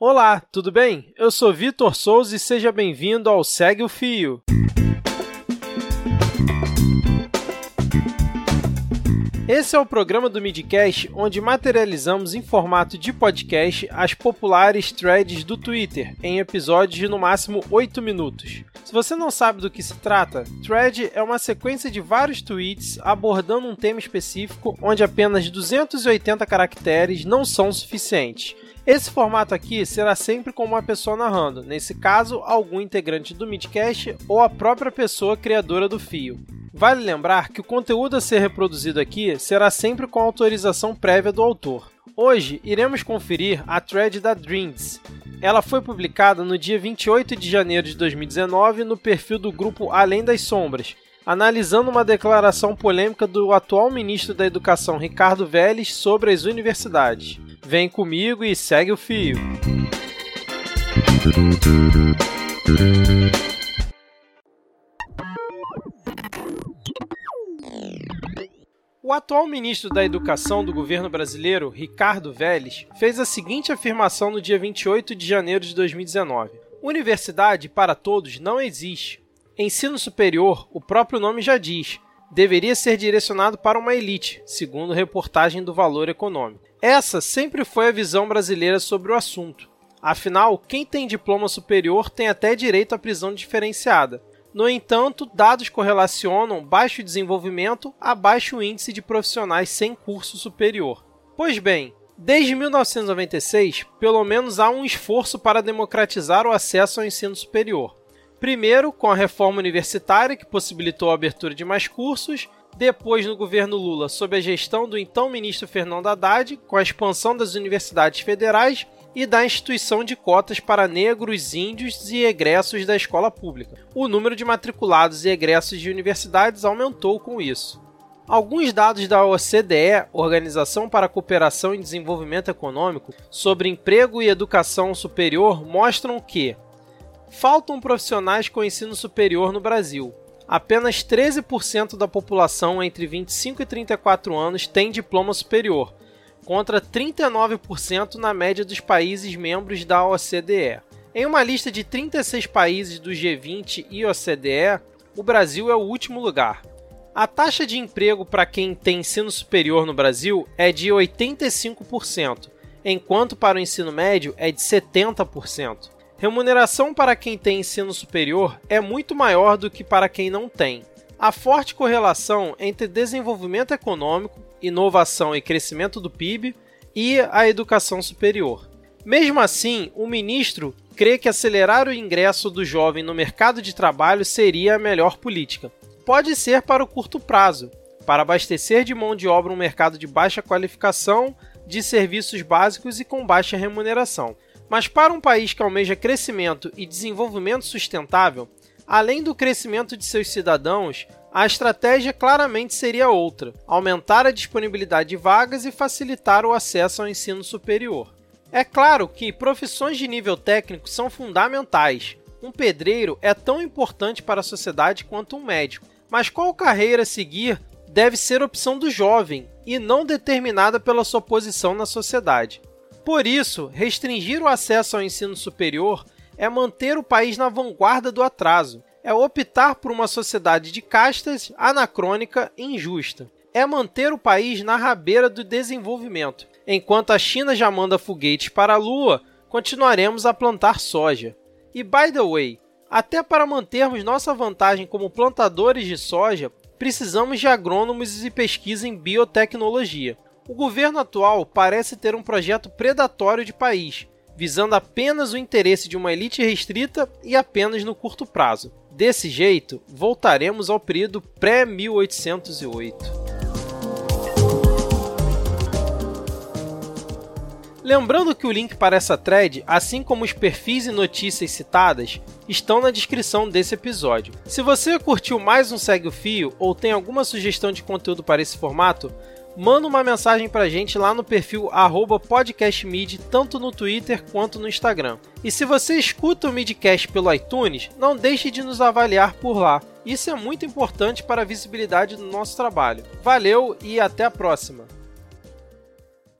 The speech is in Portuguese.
Olá, tudo bem? Eu sou Vitor Souza e seja bem-vindo ao Segue o Fio. Esse é o programa do Midcast onde materializamos em formato de podcast as populares threads do Twitter em episódios de no máximo 8 minutos. Se você não sabe do que se trata, thread é uma sequência de vários tweets abordando um tema específico onde apenas 280 caracteres não são suficientes. Esse formato aqui será sempre com uma pessoa narrando, nesse caso, algum integrante do Midcast ou a própria pessoa criadora do fio. Vale lembrar que o conteúdo a ser reproduzido aqui será sempre com autorização prévia do autor. Hoje iremos conferir a thread da Dreams. Ela foi publicada no dia 28 de janeiro de 2019 no perfil do grupo Além das Sombras, analisando uma declaração polêmica do atual ministro da Educação Ricardo Vélez sobre as universidades. Vem comigo e segue o fio. O atual ministro da Educação do governo brasileiro, Ricardo Vélez, fez a seguinte afirmação no dia 28 de janeiro de 2019: Universidade para todos não existe. Ensino superior, o próprio nome já diz, deveria ser direcionado para uma elite, segundo reportagem do Valor Econômico. Essa sempre foi a visão brasileira sobre o assunto. Afinal, quem tem diploma superior tem até direito à prisão diferenciada, no entanto, dados correlacionam baixo desenvolvimento a baixo índice de profissionais sem curso superior. Pois bem, desde 1996, pelo menos há um esforço para democratizar o acesso ao ensino superior. Primeiro, com a reforma universitária, que possibilitou a abertura de mais cursos, depois, no governo Lula, sob a gestão do então ministro Fernando Haddad, com a expansão das universidades federais e da instituição de cotas para negros, índios e egressos da escola pública. O número de matriculados e egressos de universidades aumentou com isso. Alguns dados da OCDE, Organização para a Cooperação e Desenvolvimento Econômico, sobre emprego e educação superior mostram que faltam profissionais com ensino superior no Brasil. Apenas 13% da população entre 25 e 34 anos tem diploma superior, contra 39% na média dos países membros da OCDE. Em uma lista de 36 países do G20 e OCDE, o Brasil é o último lugar. A taxa de emprego para quem tem ensino superior no Brasil é de 85%, enquanto para o ensino médio é de 70%. Remuneração para quem tem ensino superior é muito maior do que para quem não tem. A forte correlação entre desenvolvimento econômico inovação e crescimento do PIB e a educação superior. Mesmo assim, o ministro crê que acelerar o ingresso do jovem no mercado de trabalho seria a melhor política. Pode ser para o curto prazo, para abastecer de mão de obra um mercado de baixa qualificação, de serviços básicos e com baixa remuneração. Mas para um país que almeja crescimento e desenvolvimento sustentável, além do crescimento de seus cidadãos, a estratégia claramente seria outra: aumentar a disponibilidade de vagas e facilitar o acesso ao ensino superior. É claro que profissões de nível técnico são fundamentais. Um pedreiro é tão importante para a sociedade quanto um médico, mas qual carreira seguir deve ser opção do jovem e não determinada pela sua posição na sociedade. Por isso, restringir o acesso ao ensino superior é manter o país na vanguarda do atraso, é optar por uma sociedade de castas anacrônica e injusta. É manter o país na rabeira do desenvolvimento. Enquanto a China já manda foguetes para a Lua, continuaremos a plantar soja. E by the way, até para mantermos nossa vantagem como plantadores de soja, precisamos de agrônomos e pesquisa em biotecnologia. O governo atual parece ter um projeto predatório de país, visando apenas o interesse de uma elite restrita e apenas no curto prazo. Desse jeito, voltaremos ao período pré-1808. Lembrando que o link para essa thread, assim como os perfis e notícias citadas, estão na descrição desse episódio. Se você curtiu mais um Segue o Fio ou tem alguma sugestão de conteúdo para esse formato, manda uma mensagem pra gente lá no perfil podcastmid, tanto no Twitter quanto no Instagram. E se você escuta o Midcast pelo iTunes, não deixe de nos avaliar por lá. Isso é muito importante para a visibilidade do nosso trabalho. Valeu e até a próxima!